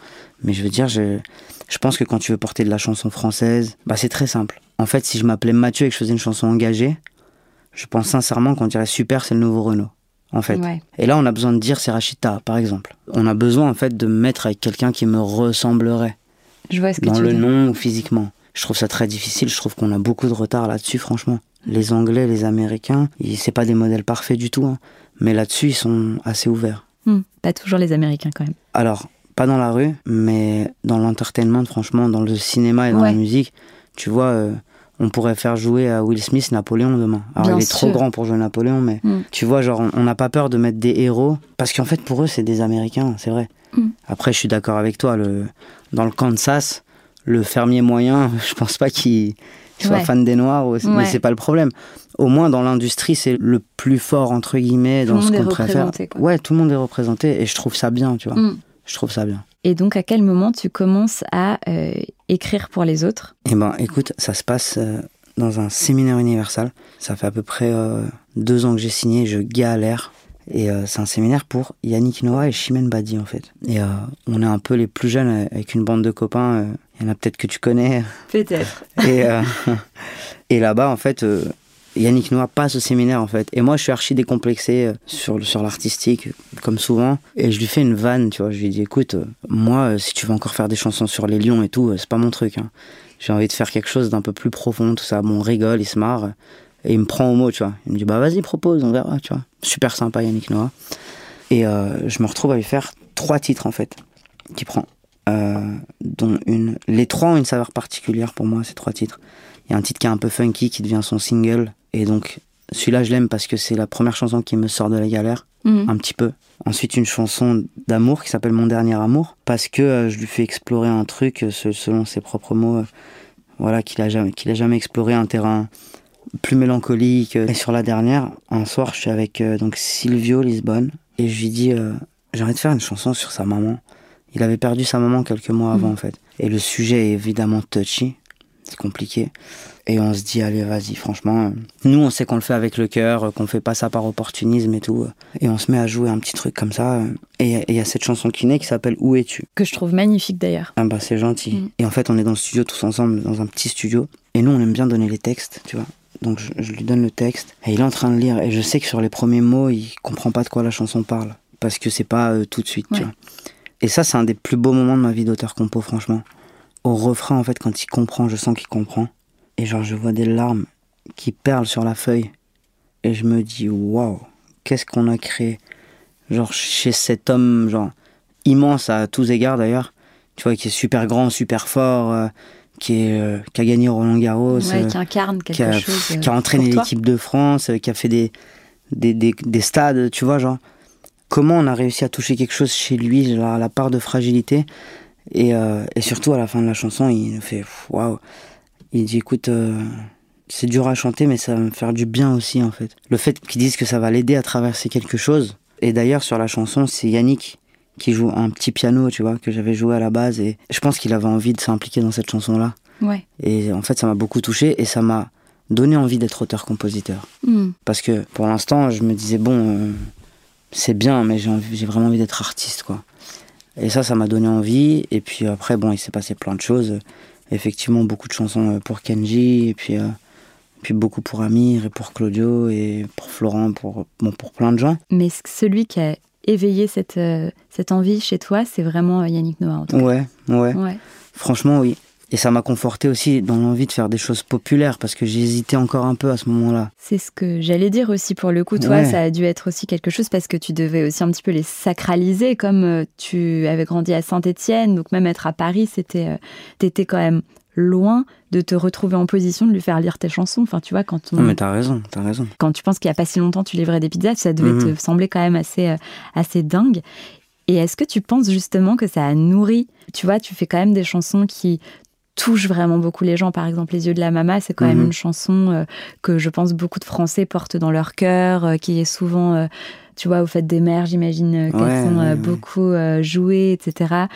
Mais je veux dire, je, je pense que quand tu veux porter de la chanson française, bah c'est très simple. En fait, si je m'appelais Mathieu et que je faisais une chanson engagée, je pense sincèrement qu'on dirait super, c'est le nouveau Renault. En fait. Ouais. Et là, on a besoin de dire c'est Rachita, par exemple. On a besoin en fait de me mettre avec quelqu'un qui me ressemblerait. Je vois ce que dans tu le veux dire. nom ou physiquement. Je trouve ça très difficile. Je trouve qu'on a beaucoup de retard là-dessus, franchement. Les Anglais, les Américains, c'est pas des modèles parfaits du tout. hein. Mais là-dessus, ils sont assez ouverts. Hmm, Pas toujours les Américains quand même. Alors, pas dans la rue, mais dans l'entertainment, franchement, dans le cinéma et dans Ouais. la musique, tu vois, euh, on pourrait faire jouer à Will Smith Napoléon demain. Alors, Bien il est trop grand pour jouer Napoléon, mais Mm. tu vois, genre, on- n'a pas peur de mettre des héros, parce qu'en fait, pour eux, c'est des Américains, c'est vrai. Mm. Après, je suis d'accord avec toi, le, dans le Kansas, le fermier moyen, <laughs> je pense pas qu'il soit Ouais. fan des Noirs, ou- mais Ouais. c'est pas le problème. Au moins, dans l'industrie, c'est le plus fort, entre guillemets, Tout dans ce qu'on préfère. quoi. Ouais, tout le monde est représenté, et je trouve ça bien, tu vois. Hmm. Je trouve ça bien. Et donc, à quel moment tu commences à euh, écrire pour les autres? Eh ben, écoute, ça se passe euh, dans un séminaire universal. Ça fait à peu près euh, deux ans que j'ai signé, je galère. Et euh, c'est un séminaire pour Yannick Noah et Chimène Badi, en fait. Et euh, on est un peu les plus jeunes avec une bande de copains. euh, Il y en a peut-être que tu connais. Peut-être. Et, euh, <laughs> et là-bas, en fait, euh, Yannick Noah passe au séminaire, en fait. Et moi, je suis archi décomplexé euh, sur, sur l'artistique, comme souvent. Et je lui fais une vanne, tu vois. Je lui dis, écoute, euh, moi, euh, si tu veux encore faire des chansons sur les lions et tout, euh, c'est pas mon truc. hein. J'ai envie de faire quelque chose d'un peu plus profond, tout ça. Bon, on rigole, il se marre. Et il me prend au mot, tu vois. Il me dit, bah vas-y, propose, on verra, tu vois. Super sympa, Yannick Noah. Et euh, je me retrouve à lui faire trois titres, en fait, qu'il prend. Euh, dont une. Les trois ont une saveur particulière pour moi, ces trois titres. Il y a un titre qui est un peu funky qui devient son single. Et donc, celui-là, je l'aime parce que c'est la première chanson qui me sort de la galère, Mhm. un petit peu. Ensuite, une chanson d'amour qui s'appelle Mon dernier amour, parce que euh, je lui fais explorer un truc, euh, se- selon ses propres mots, euh, voilà, qu'il a, jamais, qu'il a jamais exploré, un terrain plus mélancolique. Et sur la dernière, un soir, je suis avec donc Silvio Lisbonne, et je lui dis J'ai envie de faire une chanson sur sa maman. Il avait perdu sa maman quelques mois avant, Mhm. en fait. Et le sujet est évidemment touchy, c'est compliqué. Et on se dit, allez, vas-y, franchement. euh, Nous, on sait qu'on le fait avec le cœur, euh, qu'on fait pas ça par opportunisme et tout. euh, Et on se met à jouer un petit truc comme ça. Et il y a cette chanson qui naît qui s'appelle Où es-tu? Que je trouve magnifique d'ailleurs. Ah bah, c'est gentil. Mm. Et en fait, on est dans le studio tous ensemble, dans un petit studio. Et nous, on aime bien donner les textes, tu vois. Donc, je, je lui donne le texte. Et il est en train de lire. Et je sais que sur les premiers mots, il comprend pas de quoi la chanson parle. Parce que c'est pas euh, tout de suite, Ouais. tu vois. Et ça, c'est un des plus beaux moments de ma vie d'auteur-compo, franchement. Au refrain, en fait, quand il comprend, je sens qu'il comprend. Et genre, je vois des larmes qui perlent sur la feuille. Et je me dis, waouh, qu'est-ce qu'on a créé? Genre, chez cet homme, genre, immense à tous égards d'ailleurs, tu vois, qui est super grand, super fort, euh, qui, est, euh, qui a gagné Roland Garros, Ouais, euh, qui incarne quelque qui, a, chose. qui a entraîné l'équipe de France, qui a fait des, des, des, des stades, tu vois, genre. Comment on a réussi à toucher quelque chose chez lui, genre, la part de fragilité? Et, et surtout, à la fin de la chanson, il nous fait waouh. Il dit écoute, euh, c'est dur à chanter, mais ça va me faire du bien aussi, en fait. Le fait qu'ils disent que ça va l'aider à traverser quelque chose. Et d'ailleurs, sur la chanson, c'est Yannick qui joue un petit piano, tu vois, que j'avais joué à la base. Et je pense qu'il avait envie de s'impliquer dans cette chanson-là. Ouais. Et en fait, ça m'a beaucoup touché et ça m'a donné envie d'être auteur-compositeur. Hmm. Parce que pour l'instant, je me disais, bon, euh, c'est bien, mais j'ai vraiment envie d'être artiste, quoi. Et ça, ça m'a donné envie. Et puis après, bon, il s'est passé plein de choses. Effectivement, beaucoup de chansons euh, pour Kenji, et puis, euh, puis beaucoup pour Amir, et pour Claudio, et pour Florent, pour, bon, pour plein de gens. Mais celui qui a éveillé cette, euh, cette envie chez toi, c'est vraiment Yannick Noah. En tout Ouais, ouais. cas. Ouais. Franchement, oui. Et ça m'a conforté aussi dans l'envie de faire des choses populaires, parce que j'hésitais encore un peu à ce moment-là. C'est ce que j'allais dire aussi pour le coup. Toi, Ouais. ça a dû être aussi quelque chose parce que tu devais aussi un petit peu les sacraliser, comme euh, tu avais grandi à Saint-Étienne, donc même être à Paris, c'était, euh, t'étais quand même loin de te retrouver en position de lui faire lire tes chansons. Enfin, tu vois, quand on, Non, mais t'as raison, t'as raison. quand tu penses qu'il y a pas si longtemps tu livrais des pizzas, ça devait Mhm. te sembler quand même assez, euh, assez dingue. Et est-ce que tu penses justement que ça a nourri Tu vois, tu fais quand même des chansons qui touche vraiment beaucoup les gens. Par exemple, Les yeux de la mama, c'est quand même Mhm. une chanson euh, que je pense beaucoup de Français portent dans leur cœur, euh, qui est souvent, euh, tu vois, au fait des mères, j'imagine qu'elles Ouais, sont ouais, ouais. beaucoup jouées, etc.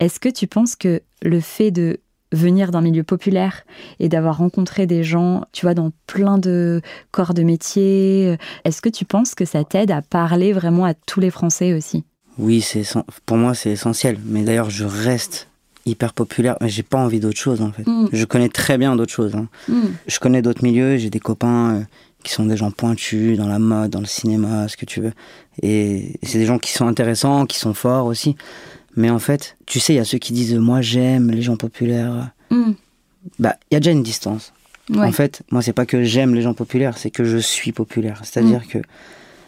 Est-ce que tu penses que le fait de venir d'un milieu populaire et d'avoir rencontré des gens, tu vois, dans plein de corps de métier, est-ce que tu penses que ça t'aide à parler vraiment à tous les Français aussi? Oui, c'est pour moi c'est essentiel. Mais d'ailleurs, je reste hyper populaire, mais j'ai pas envie d'autre chose en fait. Mm. Je connais très bien d'autres choses. hein. Je connais d'autres milieux, j'ai des copains euh, qui sont des gens pointus dans la mode, dans le cinéma, ce que tu veux. Et c'est des gens qui sont intéressants, qui sont forts aussi. Mais en fait, tu sais, il y a ceux qui disent moi j'aime les gens populaires. Mm. Bah, il y a déjà une distance. Ouais. En fait, moi, c'est pas que j'aime les gens populaires, c'est que je suis populaire. C'est-à-dire que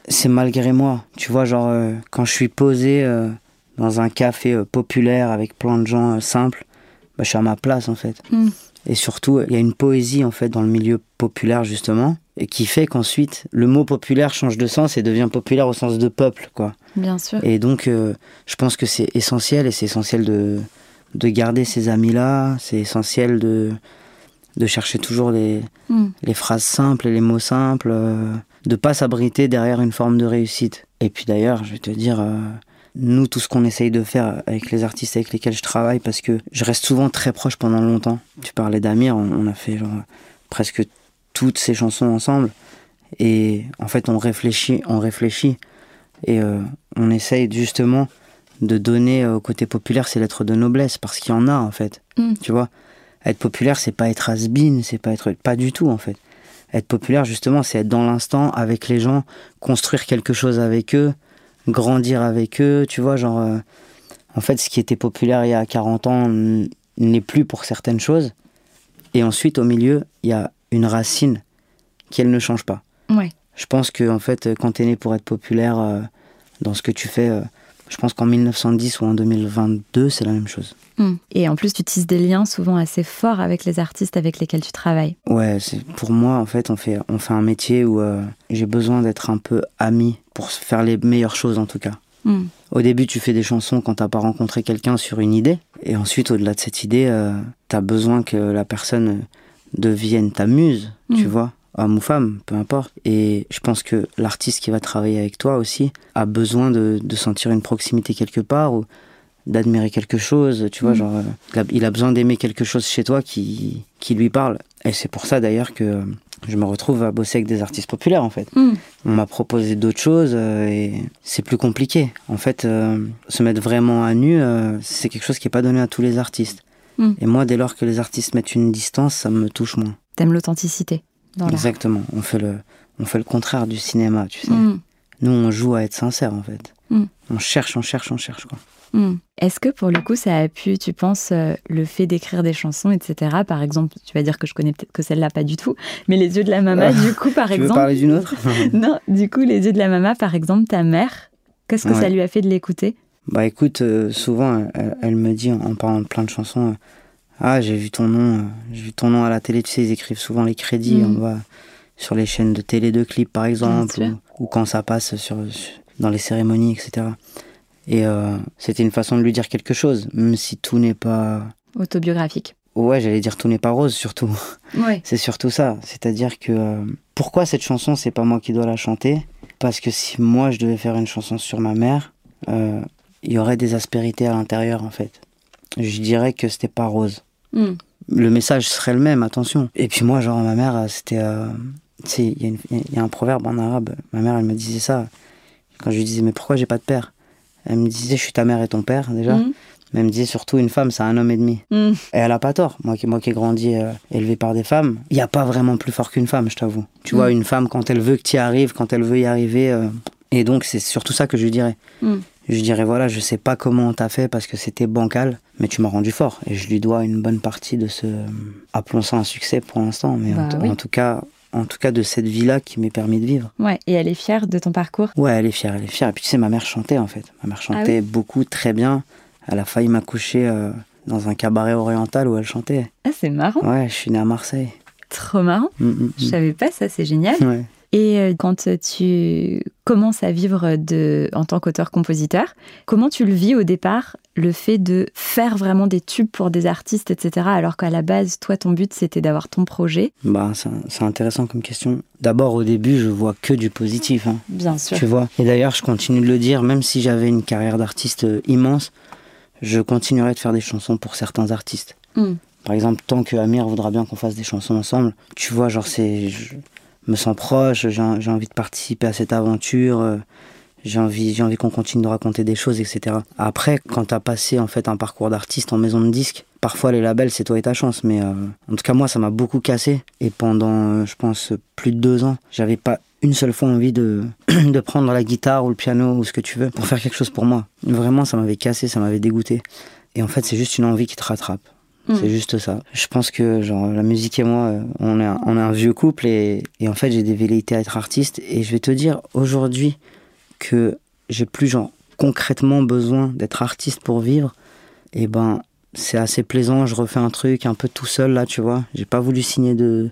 c'est malgré moi. Tu vois, genre, euh, quand je suis posé euh, dans un café euh, populaire avec plein de gens euh, simples, bah, je suis à ma place, en fait. Mm. Et surtout, il y a une poésie, en fait, dans le milieu populaire, justement, et qui fait qu'ensuite, le mot populaire change de sens et devient populaire au sens de peuple, quoi. Bien sûr. Et donc, euh, je pense que c'est essentiel, et c'est essentiel de, de garder ces amis-là, c'est essentiel de, de chercher toujours les, Mm. les phrases simples et les mots simples, euh, de pas s'abriter derrière une forme de réussite. Et puis d'ailleurs, je vais te dire, euh, nous, tout ce qu'on essaye de faire avec les artistes avec lesquels je travaille, parce que je reste souvent très proche pendant longtemps. Tu parlais d'Amir, on, a fait genre, presque toutes ces chansons ensemble. Et en fait, on réfléchit, on réfléchit. Et euh, on essaye justement de donner euh, au côté populaire ces lettres de noblesse, parce qu'il y en a en fait. Mm. Tu vois? Être populaire, c'est pas être has-been, c'est pas être. Pas du tout en fait. Être populaire, justement, c'est être dans l'instant avec les gens, construire quelque chose avec eux, grandir avec eux, tu vois, genre. euh, en fait, ce qui était populaire il y a 40 ans n'est plus pour certaines choses. Et ensuite, au milieu, il y a une racine qui, elle, ne change pas. Ouais. Je pense que, en fait, quand t'es né pour être populaire euh, dans ce que tu fais, euh, je pense qu'en 1910 ou en 2022, c'est la même chose. Mm. Et en plus, tu tisses des liens souvent assez forts avec les artistes avec lesquels tu travailles. Ouais, c'est pour moi en fait, on fait on fait un métier où euh, j'ai besoin d'être un peu ami pour faire les meilleures choses en tout cas. Mm. Au début, tu fais des chansons quand t'as pas rencontré quelqu'un sur une idée, et ensuite, au-delà de cette idée, euh, t'as besoin que la personne devienne ta muse, tu Mm. vois, homme ou femme, peu importe. Et je pense que l'artiste qui va travailler avec toi aussi a besoin de, de sentir une proximité quelque part ou d'admirer quelque chose, tu vois, Mm. genre, euh, il a, besoin d'aimer quelque chose chez toi qui, qui lui parle. Et c'est pour ça d'ailleurs que euh, je me retrouve à bosser avec des artistes populaires en fait. Mm. On m'a proposé d'autres choses euh, et c'est plus compliqué. En fait, euh, se mettre vraiment à nu, euh, c'est quelque chose qui n'est pas donné à tous les artistes. Mm. Et moi, dès lors que les artistes mettent une distance, ça me touche moins. T'aimes l'authenticité dans. Exactement. On fait, le, on fait le contraire du cinéma, tu sais. Mm. Nous, on joue à être sincère en fait. Mm. On cherche, on cherche, on cherche. Quoi. Mm. Est-ce que pour le coup, ça a pu, tu penses, euh, le fait d'écrire des chansons, etc. Par exemple, tu vas dire que je connais peut-être que celle-là pas du tout, mais Les yeux de la mama, Ah. du coup, par <laughs> tu veux exemple. parler d'une autre <laughs> Non, du coup, Les yeux de la mama, par exemple, ta mère, qu'est-ce que Ouais. ça lui a fait de l'écouter? Bah écoute, euh, souvent, elle, elle me dit en, en parlant de plein de chansons, euh, ah j'ai vu ton nom, euh, j'ai vu ton nom à la télé. Tu sais, ils écrivent souvent les crédits, Mm. on va sur les chaînes de télé de clips par exemple, ou, ou quand ça passe sur, dans les cérémonies, etc. Et euh, c'était une façon de lui dire quelque chose, même si tout n'est pas, Autobiographique. ouais, j'allais dire tout n'est pas rose surtout. Ouais. <laughs> C'est surtout ça. C'est-à-dire que euh, pourquoi cette chanson, c'est pas moi qui dois la chanter? Parce que si moi je devais faire une chanson sur ma mère, euh, il y aurait des aspérités à l'intérieur en fait. Je dirais que c'était pas rose. Mm. Le message serait le même, attention. Et puis moi, genre ma mère, euh, c'était, euh, tu sais, il y, a y un proverbe en arabe. Ma mère, elle me disait ça quand je lui disais mais pourquoi j'ai pas de père? Elle me disait je suis ta mère et ton père déjà. Mm. Mais elle me disait surtout une femme, c'est un homme et demi. Mm. Et elle a pas tort. Moi qui, moi qui ai grandi euh, élevé par des femmes, il n'y a pas vraiment plus fort qu'une femme, je t'avoue. Tu Mm. vois, une femme, quand elle veut que tu y arrives, quand elle veut y arriver. euh, Et donc, c'est surtout ça que je lui dirais. Mm. Je dirais, voilà, je sais pas comment on t'a fait parce que c'était bancal, mais tu m'as rendu fort. Et je lui dois une bonne partie de ce. euh, Appelons ça un succès pour l'instant, mais en Bah oui. en, tout cas. En tout cas, de cette vie-là qui m'est permis de vivre. Ouais. Et elle est fière de ton parcours? Ouais, elle est fière, elle est fière. Et puis tu sais, ma mère chantait en fait. Ma mère Ah chantait beaucoup, très bien. Elle a failli m'accoucher euh, dans un cabaret oriental où elle chantait. Ah, c'est marrant. Ouais, je suis né à Marseille. Trop marrant. Mm, mm, Je savais pas ça, c'est génial. mm. Ouais. Et euh, quand tu commences à vivre de, en tant qu'auteur-compositeur, comment tu le vis au départ, le fait de faire vraiment des tubes pour des artistes, etc., alors qu'à la base, toi, ton but, c'était d'avoir ton projet? Bah, C'est intéressant comme question. D'abord, au début, je vois que du positif. Hein. Bien sûr. Tu vois? Et d'ailleurs, je continue de le dire, même si j'avais une carrière d'artiste euh, immense, je continuerai de faire des chansons pour certains artistes. Hmm. Par exemple, tant que Amir voudra bien qu'on fasse des chansons ensemble, tu vois, genre, c'est. Me sens proche, j'ai envie de participer à cette aventure. Euh, j'ai envie, j'ai envie qu'on continue de raconter des choses, etc. Après, quand tu as passé en fait un parcours d'artiste en maison de disque, parfois les labels c'est toi et ta chance, mais euh, en tout cas moi ça m'a beaucoup cassé. Et pendant, euh, je pense, plus de deux ans, j'avais pas une seule fois envie <clears throat> de prendre la guitare ou le piano ou ce que tu veux pour faire quelque chose pour moi. Vraiment, ça m'avait cassé, ça m'avait dégoûté. Et en fait, c'est juste une envie qui te rattrape. Hmm. C'est juste ça. Je pense que genre la musique et moi, euh, on est un, on est un vieux couple et, et en fait j'ai des velléités à être artiste. Et je vais te dire aujourd'hui, que j'ai plus genre concrètement besoin d'être artiste pour vivre, et eh ben c'est assez plaisant. Je refais un truc un peu tout seul là, tu vois. J'ai pas voulu signer de,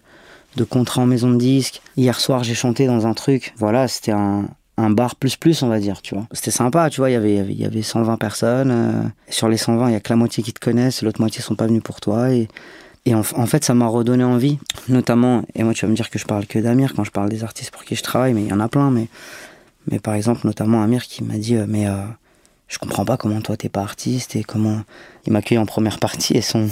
de contrat en maison de disque. Hier soir, j'ai chanté dans un truc. Voilà, c'était un, un bar plus plus, on va dire, tu vois. C'était sympa, tu vois. Il y avait, il y avait 120 personnes. Euh, sur les 120, il y a que la moitié qui te connaissent, l'autre moitié sont pas venus pour toi. Et, et en, fait, ça m'a redonné envie, notamment. Et moi, tu vas me dire que je parle que d'Amir quand je parle des artistes pour qui je travaille, mais il y en a plein. Mais mais par exemple, notamment Amir qui m'a dit, euh, mais euh, je comprends pas comment toi t'es pas artiste et comment il m'a accueilli en première partie et son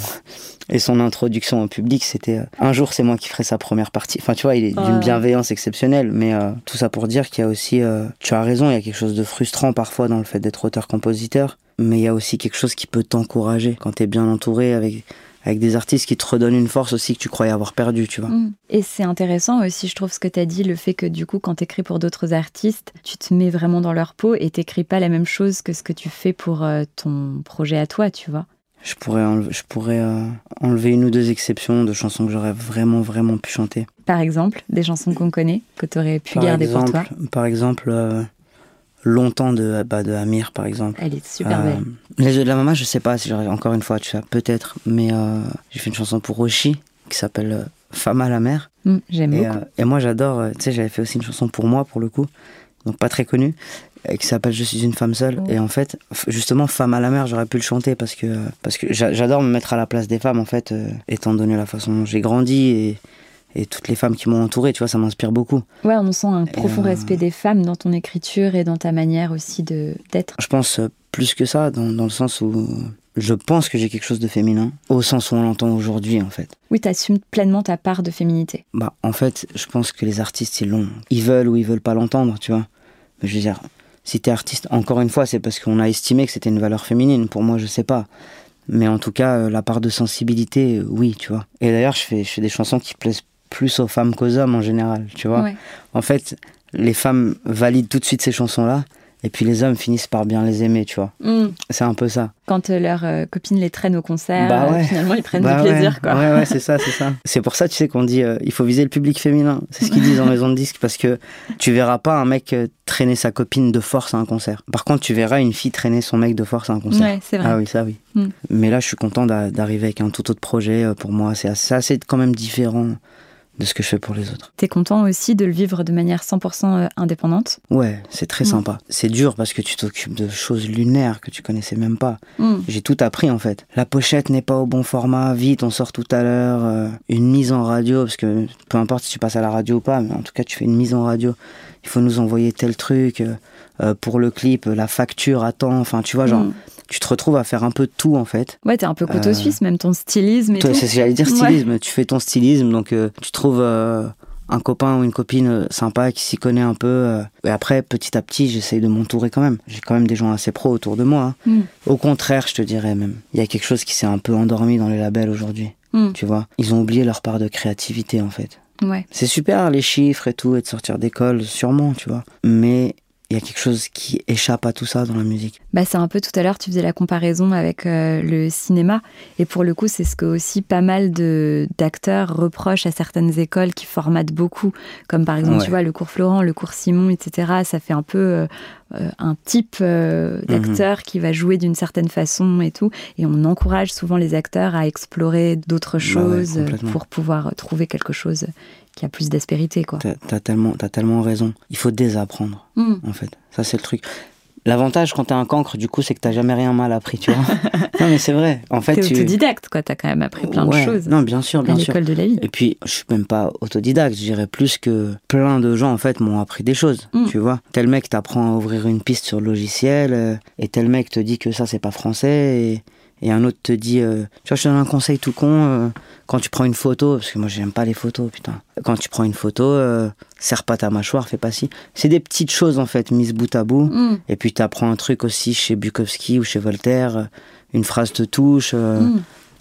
et son introduction au public c'était euh, un jour c'est moi qui ferai sa première partie. Enfin tu vois, il est d'une bienveillance exceptionnelle. Mais tout ça pour dire qu'il y a aussi, tu as raison, il y a quelque chose de frustrant parfois dans le fait d'être auteur-compositeur, mais il y a aussi quelque chose qui peut t'encourager quand tu es bien entouré avec avec des artistes qui te redonnent une force aussi que tu croyais avoir perdu, tu vois. Mm. Et c'est intéressant aussi, je trouve, ce que tu as dit, le fait que du coup, quand tu écris pour d'autres artistes, tu te mets vraiment dans leur peau et t'écris pas la même chose que ce que tu fais pour euh, ton projet à toi, tu vois. Je pourrais, enlever, je pourrais euh, enlever une ou deux exceptions de chansons que j'aurais vraiment, vraiment pu chanter. Par exemple, des chansons qu'on connaît, que tu aurais pu garder pour toi Par exemple, euh, longtemps de, bah, de Amir, par exemple. Elle est super belle. Euh, les yeux de la maman, je sais pas si j'aurais encore une fois, tu sais, peut-être, mais euh, j'ai fait une chanson pour Roshi qui s'appelle euh, Femme à la mer. Mm, j'aime et, beaucoup. et moi, j'adore, tu sais, j'avais fait aussi une chanson pour moi, pour le coup, donc pas très connue, qui s'appelle Je suis une femme seule. Oh. Et en fait, justement, Femme à la mer, j'aurais pu le chanter parce que, parce que j'adore me mettre à la place des femmes, en fait, étant donné la façon dont j'ai grandi et et toutes les femmes qui m'ont entouré, tu vois, ça m'inspire beaucoup. Ouais, on sent un profond euh, respect des femmes dans ton écriture et dans ta manière aussi de d'être. Je pense euh, plus que ça, dans, dans le sens où je pense que j'ai quelque chose de féminin, au sens où on l'entend aujourd'hui, en fait. Oui, tu assumes pleinement ta part de féminité. Bah, en fait, je pense que les artistes, ils l'ont. Ils veulent ou ils veulent pas l'entendre, tu vois. Mais je veux dire, si t'es artiste, encore une fois, c'est parce qu'on a estimé que c'était une valeur féminine. Pour moi, je sais pas. Mais en tout cas, euh, la part de sensibilité, oui, tu vois. Et d'ailleurs, je fais, je fais des chansons qui plaisent plus aux femmes qu'aux hommes en général, tu vois. En fait, les femmes valident tout de suite ces chansons-là, et puis les hommes finissent par bien les aimer, tu vois. Mm. C'est un peu ça. Quand euh, leurs euh, copines les traînent au concert, bah euh, finalement ils prennent bah du plaisir, quoi. Ouais, ouais, c'est ça, c'est ça. C'est pour ça, tu sais, qu'on dit il faut viser le public féminin. C'est ce qu'ils disent en maison de disque, parce que tu verras pas un mec traîner sa copine de force à un concert. Par contre, tu verras une fille traîner son mec de force à un concert. Ouais, c'est vrai. Ah oui, ça oui. Mm. Mais là, je suis content d'arriver avec un tout autre projet. Pour moi, c'est assez, assez quand même différent de ce que je fais pour les autres. T'es content aussi de le vivre de manière 100% euh, indépendante? Ouais, c'est très mm. sympa. C'est dur parce que tu t'occupes de choses lunaires que tu connaissais même pas. Mm. J'ai tout appris en fait. La pochette n'est pas au bon format, vite, on sort tout à l'heure. Euh, une mise en radio, parce que peu importe si tu passes à la radio ou pas, mais en tout cas tu fais une mise en radio. Il faut nous envoyer tel truc. Euh, pour le clip, la facture à temps, enfin tu vois, genre... Mm tu te retrouves à faire un peu tout en fait. Ouais, t'es un peu couteau euh, suisse, même ton stylisme et toi, tout. J'allais dire stylisme, tu fais ton stylisme, donc euh, tu trouves euh, un copain ou une copine sympa qui s'y connaît un peu. et après, petit à petit, j'essaye de m'entourer quand même. J'ai quand même des gens assez pros autour de moi. Hein. Mm. Au contraire, je te dirais même. Il y a quelque chose qui s'est un peu endormi dans les labels aujourd'hui. Mm. Tu vois, ils ont oublié leur part de créativité en fait. Ouais. C'est super les chiffres et tout, et de sortir d'école, sûrement, tu vois. Mais il y a quelque chose qui échappe à tout ça dans la musique. Bah, c'est un peu tout à l'heure, tu faisais la comparaison avec euh, le cinéma. Et pour le coup, c'est ce que aussi pas mal d'acteurs reprochent à certaines écoles qui formatent beaucoup. Comme par exemple, tu vois, le cours Florent, le cours Simon, etc. Ça fait un peu euh, euh, un type d'acteur mhm. qui va jouer d'une certaine façon et tout. Et on encourage souvent les acteurs à explorer d'autres bah choses pour pouvoir trouver quelque chose qui a plus d'aspérité, quoi. T'as as tellement, as tellement raison. Il faut désapprendre, Hmm. en fait. Ça, c'est le truc. L'avantage quand t'es un cancre, du coup, c'est que t'as jamais rien mal appris, tu vois. <laughs> non, mais c'est vrai. En fait, tu... autodidacte, quoi. T'as quand même appris plein Ouais. de choses Non, bien sûr, à bien sûr. l'école de la vie. Et puis, je suis même pas autodidacte, je dirais plus que plein de gens, en fait, m'ont appris des choses, Mm. tu vois. Tel mec t'apprend à ouvrir une piste sur le logiciel, euh, et tel mec te dit que ça, c'est pas français, et, et un autre te dit, euh, tu vois, je te donne un conseil tout con, euh, quand tu prends une photo, parce que moi, j'aime pas les photos, putain. Quand tu prends une photo, euh, serre pas ta mâchoire, fais pas ci. C'est des petites choses, en fait, mises bout à bout. Hmm. Et puis, t'apprends un truc aussi chez Bukowski ou chez Voltaire, une phrase te touche, Hmm.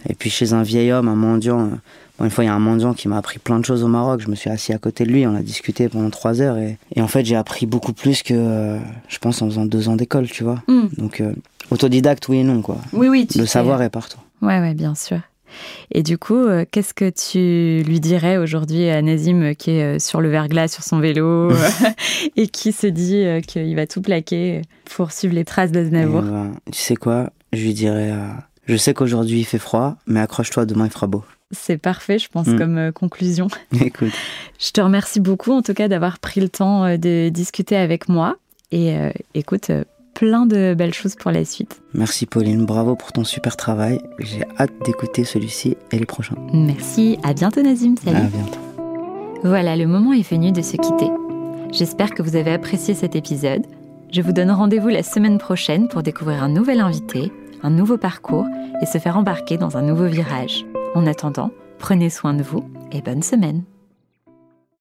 et puis chez un vieil homme, un mendiant, bon, une fois il y a un mendiant qui m'a appris plein de choses au Maroc, je me suis assis à côté de lui, on a discuté pendant trois heures et, et en fait j'ai appris beaucoup plus que je pense en faisant deux ans d'école, tu vois. Hmm. Donc autodidacte oui et non quoi. Oui, oui. Tu Le savoir est partout. Ouais, ouais, bien sûr. Et du coup, euh, qu'est-ce que tu lui dirais aujourd'hui à Nazim euh, qui est euh, sur le verglas sur son vélo <laughs> <laughs> et qui se dit qu'il va tout plaquer pour suivre les traces d'Aznavour ben, tu sais quoi, je lui dirais, euh, je sais qu'aujourd'hui il fait froid, mais accroche-toi, demain il fera beau. C'est parfait, je pense, Mm. comme conclusion. <laughs> Écoute, Je te remercie beaucoup, en tout cas, d'avoir pris le temps de discuter avec moi. Et euh, écoute, plein de belles choses pour la suite. merci Pauline, bravo pour ton super travail. J'ai hâte d'écouter celui-ci et les prochains. Merci, à bientôt Nazim, salut. À bientôt. Voilà, le moment est venu de se quitter. J'espère que vous avez apprécié cet épisode. Je vous donne rendez-vous la semaine prochaine pour découvrir un nouvel invité, un nouveau parcours et se faire embarquer dans un nouveau virage. En attendant, prenez soin de vous et bonne semaine.